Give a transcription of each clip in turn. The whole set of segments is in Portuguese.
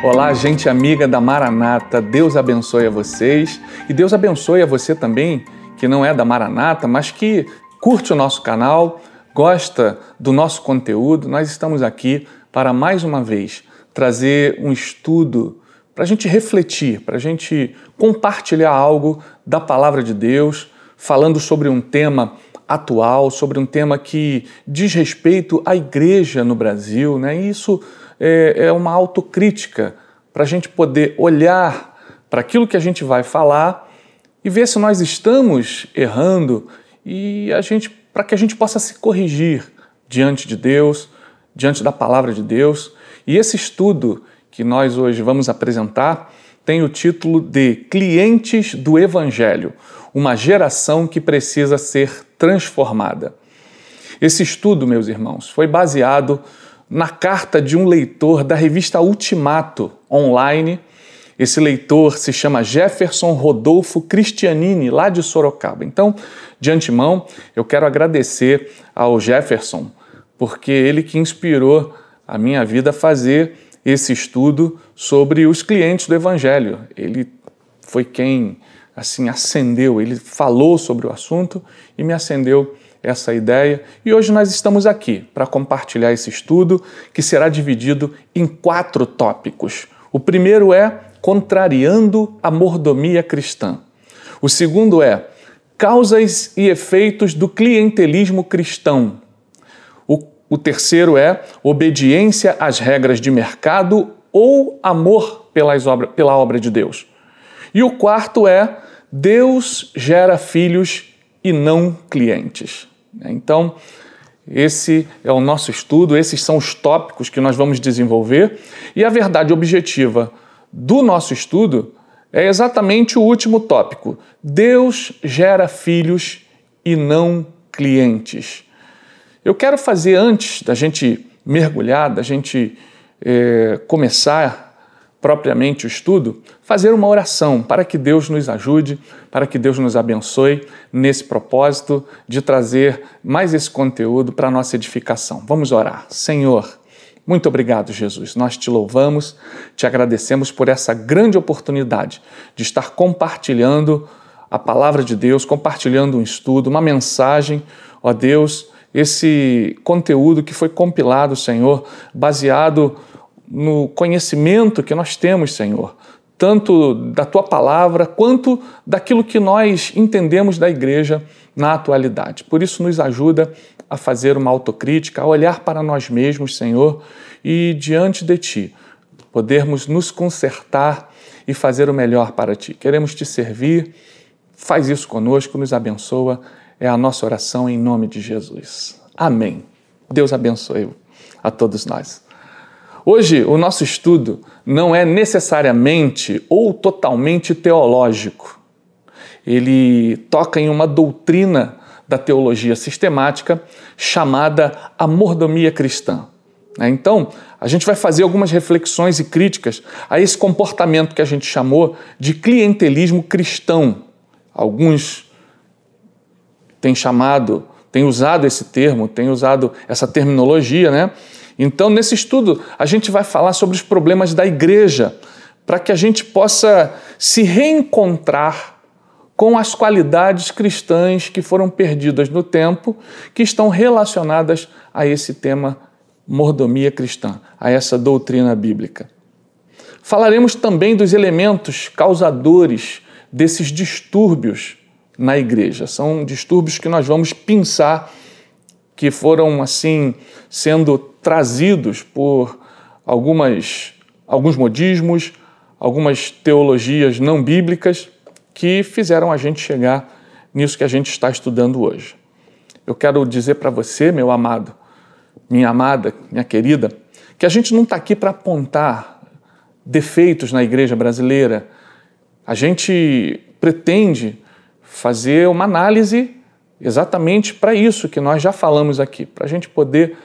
Olá, gente amiga da Maranata. Deus abençoe a vocês e Deus abençoe a você também que não é da Maranata, mas que curte o nosso canal, gosta do nosso conteúdo. Nós estamos aqui para mais uma vez trazer um estudo para a gente refletir, para a gente compartilhar algo da palavra de Deus, falando sobre um tema atual, sobre um tema que diz respeito à igreja no Brasil, né? E isso é, é uma autocrítica para a gente poder olhar para aquilo que a gente vai falar e ver se nós estamos errando e a gente para que a gente possa se corrigir diante de Deus, diante da palavra de Deus. E esse estudo que nós hoje vamos apresentar tem o título de Clientes do Evangelho, uma geração que precisa ser transformada. Esse estudo, meus irmãos, foi baseado na carta de um leitor da revista Ultimato online. Esse leitor se chama Jefferson Rodolfo Cristianini, lá de Sorocaba. Então, de antemão, eu quero agradecer ao Jefferson, porque ele que inspirou a minha vida a fazer esse estudo sobre os clientes do Evangelho. Ele foi quem assim acendeu, ele falou sobre o assunto e me acendeu essa ideia. E hoje nós estamos aqui para compartilhar esse estudo que será dividido em quatro tópicos. O primeiro é contrariando a mordomia cristã. O segundo é causas e efeitos do clientelismo cristão. O, o terceiro é obediência às regras de mercado ou amor pelas obra, pela obra de Deus. E o quarto é Deus gera filhos e não clientes. Então, esse é o nosso estudo, esses são os tópicos que nós vamos desenvolver e a verdade objetiva do nosso estudo é exatamente o último tópico. Deus gera filhos e não clientes. Eu quero fazer, antes da gente mergulhar, da gente é, começar propriamente o estudo, fazer uma oração para que Deus nos ajude, para que Deus nos abençoe nesse propósito de trazer mais esse conteúdo para a nossa edificação. Vamos orar. Senhor, muito obrigado, Jesus. Nós te louvamos, te agradecemos por essa grande oportunidade de estar compartilhando a palavra de Deus, compartilhando um estudo, uma mensagem, ó Deus, esse conteúdo que foi compilado, Senhor, baseado no conhecimento que nós temos, Senhor, tanto da tua palavra quanto daquilo que nós entendemos da igreja na atualidade. Por isso, nos ajuda a fazer uma autocrítica, a olhar para nós mesmos, Senhor, e diante de ti podermos nos consertar e fazer o melhor para ti. Queremos te servir, faz isso conosco, nos abençoa. É a nossa oração em nome de Jesus. Amém. Deus abençoe a todos nós. Hoje, o nosso estudo não é necessariamente ou totalmente teológico. Ele toca em uma doutrina da teologia sistemática chamada a mordomia cristã. Né? Então, a gente vai fazer algumas reflexões e críticas a esse comportamento que a gente chamou de clientelismo cristão. Alguns têm chamado, têm usado esse termo, têm usado essa terminologia, né? Então, nesse estudo, a gente vai falar sobre os problemas da igreja, para que a gente possa se reencontrar com as qualidades cristãs que foram perdidas no tempo, que estão relacionadas a esse tema mordomia cristã, a essa doutrina bíblica. Falaremos também dos elementos causadores desses distúrbios na igreja. São distúrbios que nós vamos pensar que foram assim sendo trazidos por algumas, alguns modismos, algumas teologias não bíblicas que fizeram a gente chegar nisso que a gente está estudando hoje. Eu quero dizer para você, meu amado, minha amada, minha querida, que a gente não está aqui para apontar defeitos na igreja brasileira. A gente pretende fazer uma análise exatamente para isso que nós já falamos aqui, para a gente poder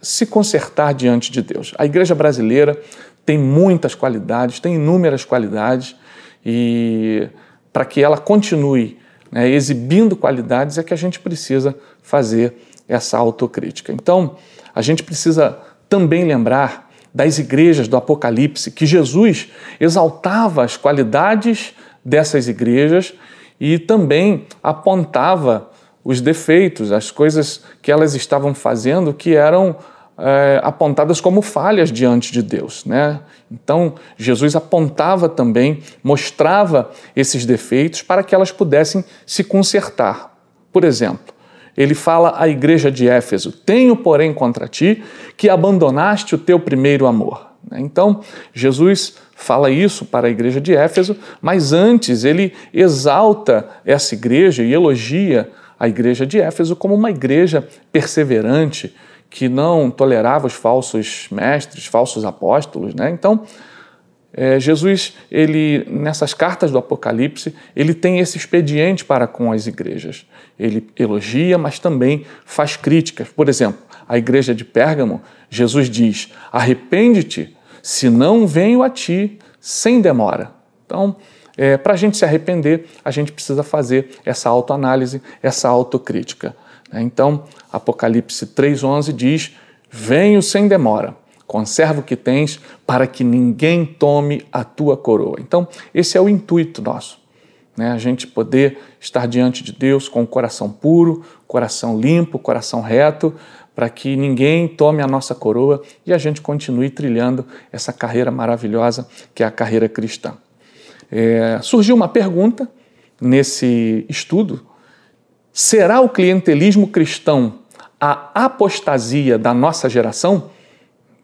se consertar diante de Deus. A igreja brasileira tem muitas qualidades, tem inúmeras qualidades, e para que ela continue né, exibindo qualidades é que a gente precisa fazer essa autocrítica. Então, a gente precisa também lembrar das igrejas do Apocalipse, que Jesus exaltava as qualidades dessas igrejas e também apontava os defeitos, as coisas que elas estavam fazendo que eram é, apontadas como falhas diante de Deus. Né? Então, Jesus apontava também, mostrava esses defeitos para que elas pudessem se consertar. Por exemplo, ele fala à igreja de Éfeso: Tenho, porém, contra ti que abandonaste o teu primeiro amor. Né? Então, Jesus fala isso para a igreja de Éfeso, mas antes ele exalta essa igreja e elogia a igreja de Éfeso como uma igreja perseverante, que não tolerava os falsos mestres, falsos apóstolos. Né? Então, é, Jesus, ele nessas cartas do Apocalipse, ele tem esse expediente para com as igrejas. Ele elogia, mas também faz críticas. Por exemplo, a igreja de Pérgamo, Jesus diz: arrepende-te, senão venho a ti sem demora. Então, é, para a gente se arrepender, a gente precisa fazer essa autoanálise, essa autocrítica. Né? Então, Apocalipse 3,11 diz: Venho sem demora, conserva o que tens, para que ninguém tome a tua coroa. Então, esse é o intuito nosso. Né? A gente poder estar diante de Deus com o coração puro, coração limpo, coração reto, para que ninguém tome a nossa coroa e a gente continue trilhando essa carreira maravilhosa que é a carreira cristã. É, surgiu uma pergunta nesse estudo Será o clientelismo cristão a apostasia da nossa geração?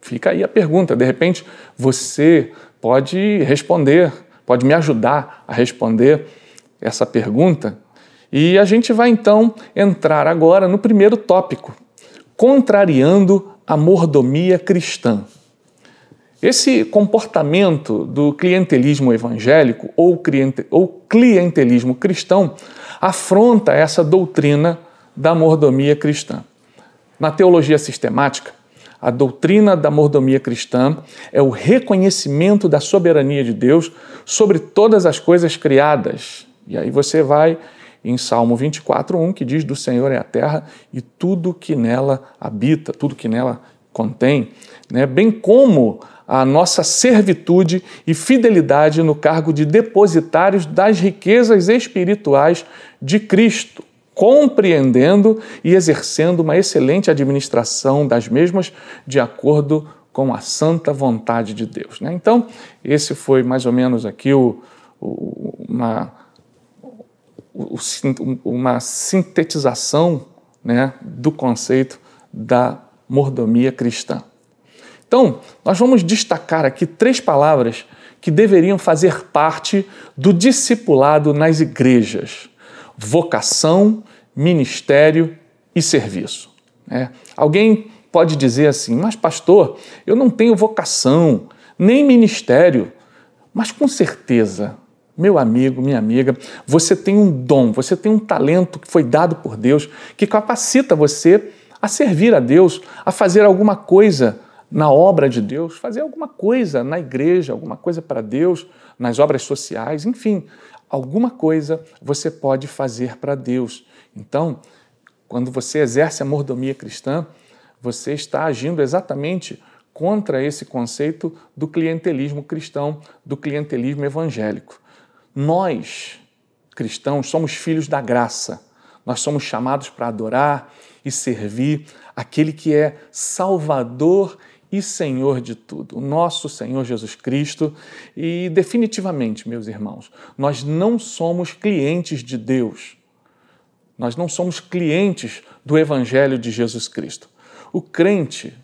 Fica aí a pergunta. De repente, você pode responder, pode me ajudar a responder essa pergunta. E a gente vai então entrar agora no primeiro tópico: contrariando a mordomia cristã. Esse comportamento do clientelismo evangélico ou, cliente, ou clientelismo cristão afronta essa doutrina da mordomia cristã. Na teologia sistemática, a doutrina da mordomia cristã é o reconhecimento da soberania de Deus sobre todas as coisas criadas. E aí você vai em Salmo 24:1 que diz: "Do Senhor é a terra e tudo que nela habita, tudo que nela contém", né? Bem como a nossa servitude e fidelidade no cargo de depositários das riquezas espirituais de Cristo, compreendendo e exercendo uma excelente administração das mesmas de acordo com a santa vontade de Deus. Né? Então, esse foi mais ou menos aqui o, o, uma, o, uma sintetização né, do conceito da mordomia cristã. Então, nós vamos destacar aqui três palavras que deveriam fazer parte do discipulado nas igrejas: vocação, ministério e serviço. É. Alguém pode dizer assim, mas pastor, eu não tenho vocação, nem ministério, mas com certeza, meu amigo, minha amiga, você tem um dom, você tem um talento que foi dado por Deus, que capacita você a servir a Deus, a fazer alguma coisa na obra de Deus, fazer alguma coisa na igreja, alguma coisa para Deus, nas obras sociais, enfim, alguma coisa você pode fazer para Deus. Então, quando você exerce a mordomia cristã, você está agindo exatamente contra esse conceito do clientelismo cristão, do clientelismo evangélico. Nós, cristãos, somos filhos da graça. Nós somos chamados para adorar e servir aquele que é Salvador e Senhor de tudo, o nosso Senhor Jesus Cristo. E definitivamente, meus irmãos, nós não somos clientes de Deus. Nós não somos clientes do Evangelho de Jesus Cristo. O crente,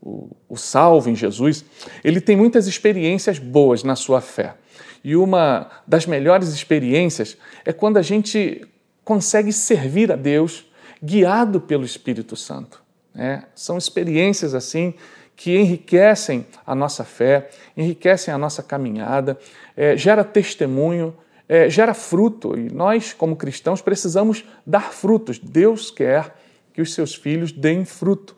o, o salvo em Jesus, ele tem muitas experiências boas na sua fé. E uma das melhores experiências é quando a gente consegue servir a Deus guiado pelo Espírito Santo. É, são experiências assim que enriquecem a nossa fé, enriquecem a nossa caminhada, é, gera testemunho, é, gera fruto. E nós, como cristãos, precisamos dar frutos. Deus quer que os seus filhos deem fruto.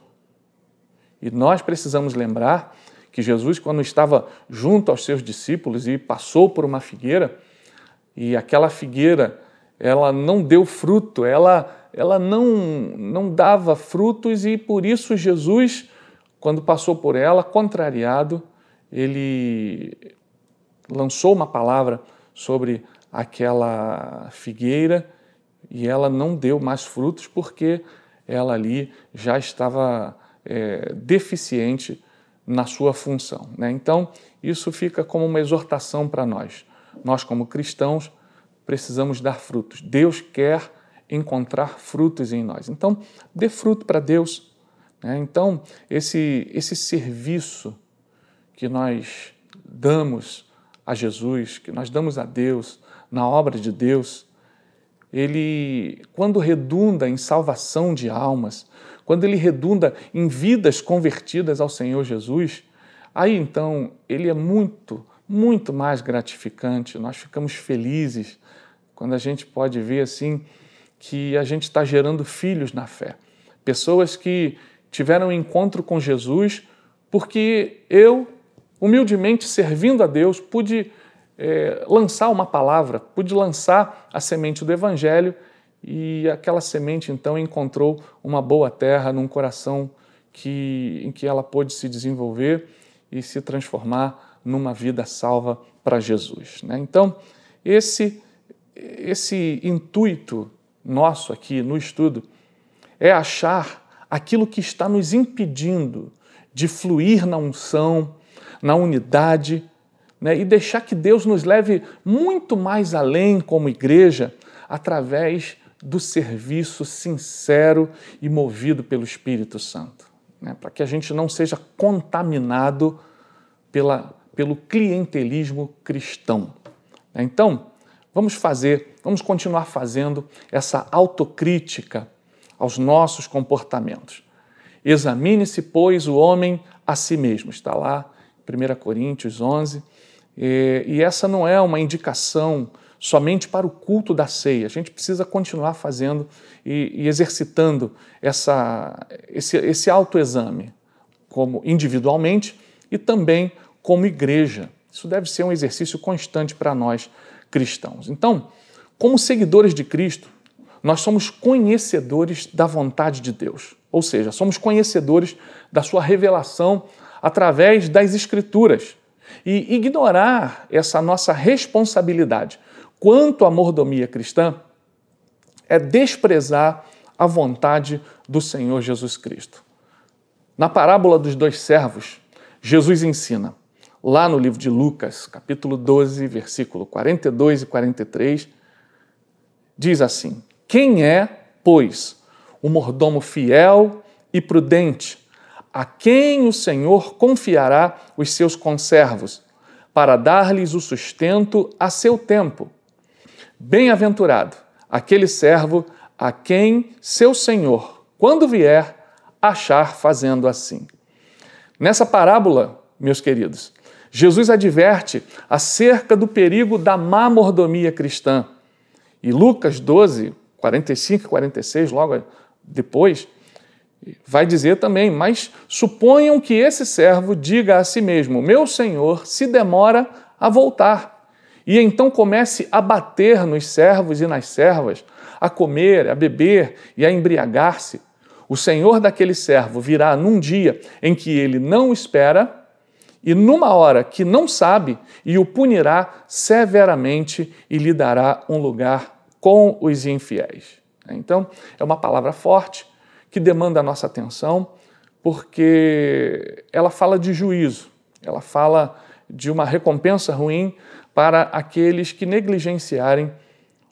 E nós precisamos lembrar que Jesus, quando estava junto aos seus discípulos e passou por uma figueira, e aquela figueira ela não deu fruto, ela, ela não, não dava frutos, e por isso Jesus quando passou por ela, contrariado, ele lançou uma palavra sobre aquela figueira e ela não deu mais frutos porque ela ali já estava é, deficiente na sua função. Né? Então, isso fica como uma exortação para nós. Nós, como cristãos, precisamos dar frutos. Deus quer encontrar frutos em nós. Então, dê fruto para Deus. Né? Então, esse, esse serviço que nós damos a Jesus, que nós damos a Deus, na obra de Deus, ele, quando redunda em salvação de almas, quando ele redunda em vidas convertidas ao Senhor Jesus, aí então ele é muito, muito mais gratificante. Nós ficamos felizes quando a gente pode ver assim que a gente está gerando filhos na fé. Pessoas que tiveram um encontro com Jesus porque eu, humildemente servindo a Deus, pude é, lançar uma palavra, pude lançar a semente do Evangelho e aquela semente então encontrou uma boa terra num coração que, em que ela pôde se desenvolver e se transformar numa vida salva para Jesus. Né? Então, esse, esse intuito nosso aqui no estudo é achar aquilo que está nos impedindo de fluir na unção, na unidade, né? e deixar que Deus nos leve muito mais além como igreja através do serviço sincero e movido pelo Espírito Santo, né? para que a gente não seja contaminado pela, pelo clientelismo cristão. Então, vamos fazer, vamos continuar fazendo essa autocrítica aos nossos comportamentos. Examine-se, pois, o homem a si mesmo. Está lá, 1 Coríntios 11. E essa não é uma indicação somente para o culto da ceia. A gente precisa continuar fazendo e, exercitando essa, esse, esse autoexame, como individualmente e também como igreja. Isso deve ser um exercício constante para nós cristãos. Então, como seguidores de Cristo, nós somos conhecedores da vontade de Deus, ou seja, somos conhecedores da sua revelação através das Escrituras. E ignorar essa nossa responsabilidade quanto à mordomia cristã é desprezar a vontade do Senhor Jesus Cristo. Na parábola dos dois servos, Jesus ensina, lá no livro de Lucas, capítulo 12, versículo 42 e 43, diz assim: Quem é, pois, o mordomo fiel e prudente, a quem o Senhor confiará os seus conservos, para dar-lhes o sustento a seu tempo? Bem-aventurado aquele servo a quem seu senhor, quando vier, achar fazendo assim. Nessa parábola, meus queridos, Jesus adverte acerca do perigo da má mordomia cristã. E Lucas 12, 45 e 46, logo depois, vai dizer também: Mas suponham que esse servo diga a si mesmo: Meu senhor se demora a voltar e então comece a bater nos servos e nas servas, a comer, a beber e a embriagar-se. O senhor daquele servo virá num dia em que ele não espera e numa hora que não sabe, e o punirá severamente e lhe dará um lugar com os infiéis. Então, é uma palavra forte que demanda a nossa atenção, porque ela fala de juízo, ela fala de uma recompensa ruim para aqueles que negligenciarem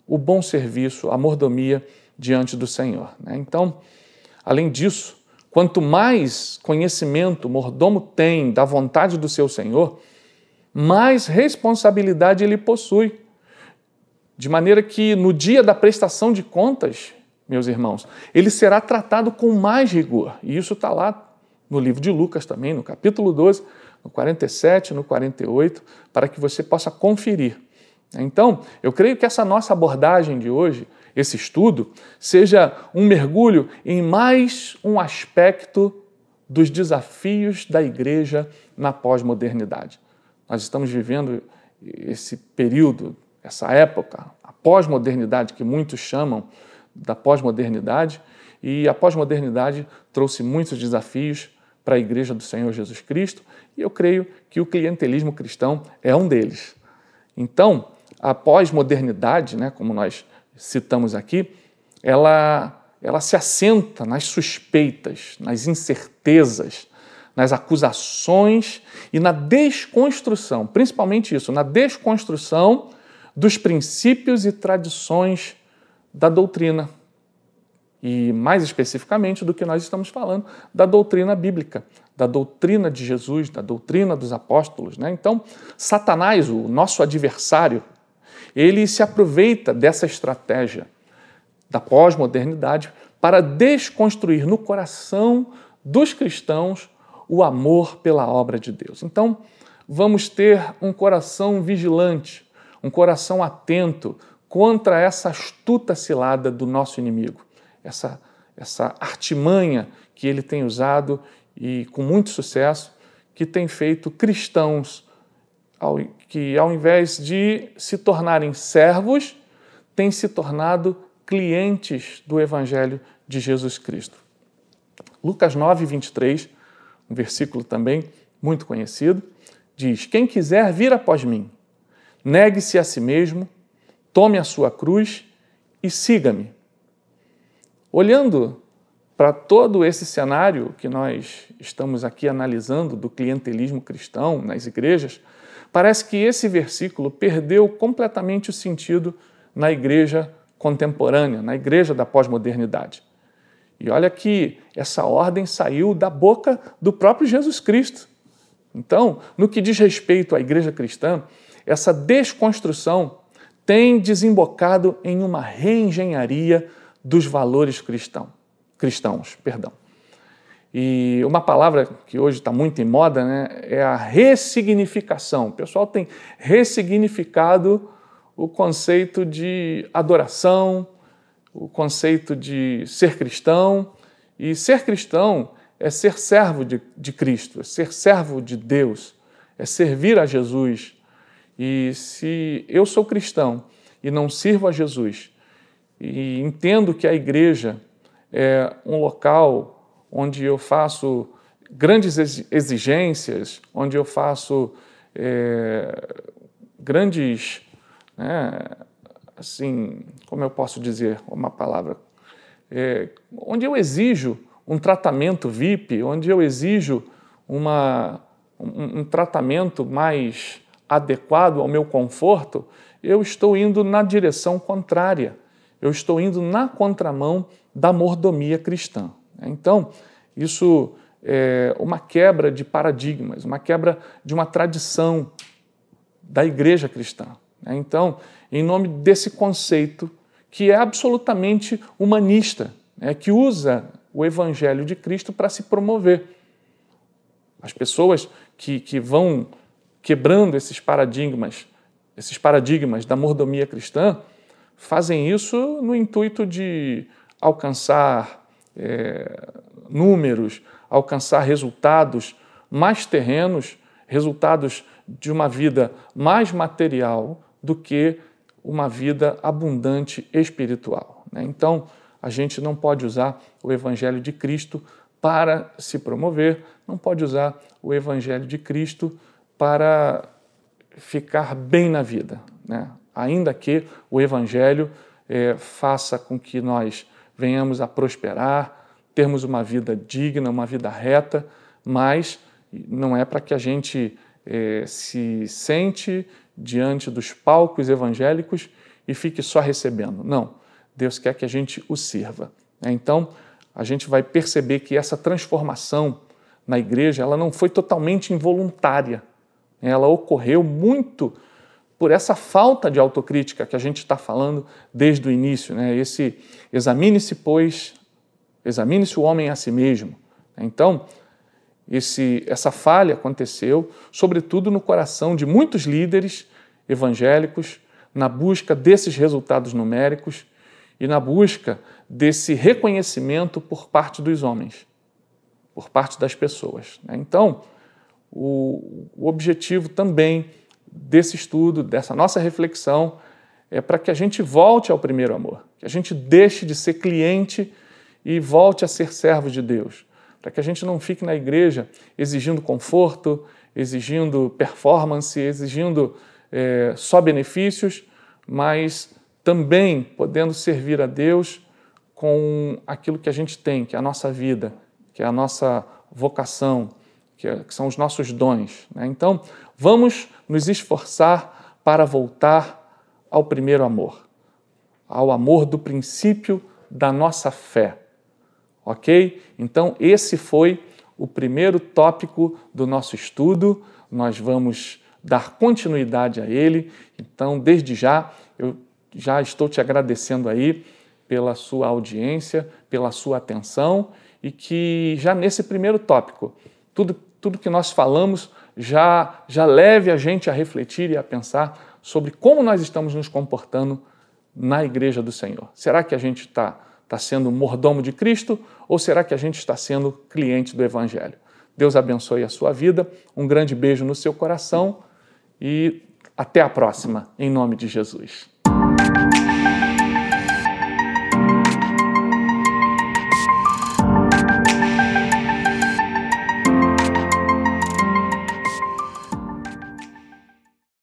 o bom serviço, a mordomia diante do Senhor. Né? Então, além disso, quanto mais conhecimento o mordomo tem da vontade do seu Senhor, mais responsabilidade ele possui. De maneira que no dia da prestação de contas, meus irmãos, ele será tratado com mais rigor. E isso está lá no livro de Lucas também, no capítulo 12, no 47, no 48, para que você possa conferir. Então, eu creio que essa nossa abordagem de hoje, esse estudo, seja um mergulho em mais um aspecto dos desafios da igreja na pós-modernidade. Nós estamos vivendo esse período, essa época, a pós-modernidade, que muitos chamam da pós-modernidade, e a pós-modernidade trouxe muitos desafios para a Igreja do Senhor Jesus Cristo, e eu creio que o clientelismo cristão é um deles. Então, a pós-modernidade, né, como nós citamos aqui, ela, ela se assenta nas suspeitas, nas incertezas, nas acusações e na desconstrução, principalmente isso, na desconstrução dos princípios e tradições da doutrina. E mais especificamente do que nós estamos falando, da doutrina bíblica, da doutrina de Jesus, da doutrina dos apóstolos. Né? Então, Satanás, o nosso adversário, ele se aproveita dessa estratégia da pós-modernidade para desconstruir no coração dos cristãos o amor pela obra de Deus. Então, vamos ter um coração vigilante, um coração atento contra essa astuta cilada do nosso inimigo, essa, essa artimanha que ele tem usado e com muito sucesso, que tem feito cristãos que, ao invés de se tornarem servos, têm se tornado clientes do Evangelho de Jesus Cristo. Lucas 9, 23, um versículo também muito conhecido, diz: Quem quiser vir após mim, negue-se a si mesmo, tome a sua cruz e siga-me. Olhando para todo esse cenário que nós estamos aqui analisando do clientelismo cristão nas igrejas, parece que esse versículo perdeu completamente o sentido na igreja contemporânea, na igreja da pós-modernidade. E olha que essa ordem saiu da boca do próprio Jesus Cristo. Então, no que diz respeito à igreja cristã, essa desconstrução tem desembocado em uma reengenharia dos valores cristão, cristãos. Perdão. E uma palavra que hoje está muito em moda né, é a ressignificação. O pessoal tem ressignificado o conceito de adoração, o conceito de ser cristão. E ser cristão é ser servo de, de Cristo, é ser servo de Deus, é servir a Jesus. E se eu sou cristão e não sirvo a Jesus, e entendo que a igreja é um local onde eu faço grandes exigências, onde eu faço é, grandes né, assim, como eu posso dizer uma palavra, é, onde eu exijo um tratamento VIP, onde eu exijo uma, um, um tratamento mais adequado ao meu conforto, eu estou indo na direção contrária, eu estou indo na contramão da mordomia cristã. Então, isso é uma quebra de paradigmas, uma quebra de uma tradição da igreja cristã. Então, em nome desse conceito que é absolutamente humanista, né? que usa o Evangelho de Cristo para se promover. As pessoas que, que vão quebrando esses paradigmas, esses paradigmas da mordomia cristã, fazem isso no intuito de alcançar é, números, alcançar resultados mais terrenos, resultados de uma vida mais material do que uma vida abundante espiritual. Né? Então, a gente não pode usar o Evangelho de Cristo para se promover, não pode usar o Evangelho de Cristo para ficar bem na vida, né? ainda que o Evangelho é, faça com que nós venhamos a prosperar, termos uma vida digna, uma vida reta, mas não é para que a gente é, se sente diante dos palcos evangélicos e fique só recebendo. Não, Deus quer que a gente o sirva. Né? Então, a gente vai perceber que essa transformação na igreja ela não foi totalmente involuntária. Ela ocorreu muito por essa falta de autocrítica que a gente está falando desde o início. Né? Esse examine-se, pois, examine-se o homem a si mesmo. Então, esse, essa falha aconteceu, sobretudo no coração de muitos líderes evangélicos, na busca desses resultados numéricos e na busca desse reconhecimento por parte dos homens, por parte das pessoas. Né? Então, o, o objetivo também desse estudo, dessa nossa reflexão, é para que a gente volte ao primeiro amor, que a gente deixe de ser cliente e volte a ser servo de Deus para que a gente não fique na igreja exigindo conforto, exigindo performance, exigindo é, só benefícios, mas também podendo servir a Deus com aquilo que a gente tem, que é a nossa vida, que é a nossa vocação, que são os nossos dons. Né? Então, vamos nos esforçar para voltar ao primeiro amor, ao amor do princípio da nossa fé. Ok? Então, esse foi o primeiro tópico do nosso estudo. Nós vamos dar continuidade a ele. Então, desde já, eu já estou te agradecendo aí pela sua audiência, pela sua atenção e que já nesse primeiro tópico, tudo, tudo que nós falamos já, já leve a gente a refletir e a pensar sobre como nós estamos nos comportando na igreja do Senhor. Será que a gente está tá sendo mordomo de Cristo ou será que a gente está sendo cliente do Evangelho? Deus abençoe a sua vida, um grande beijo no seu coração e até a próxima, em nome de Jesus.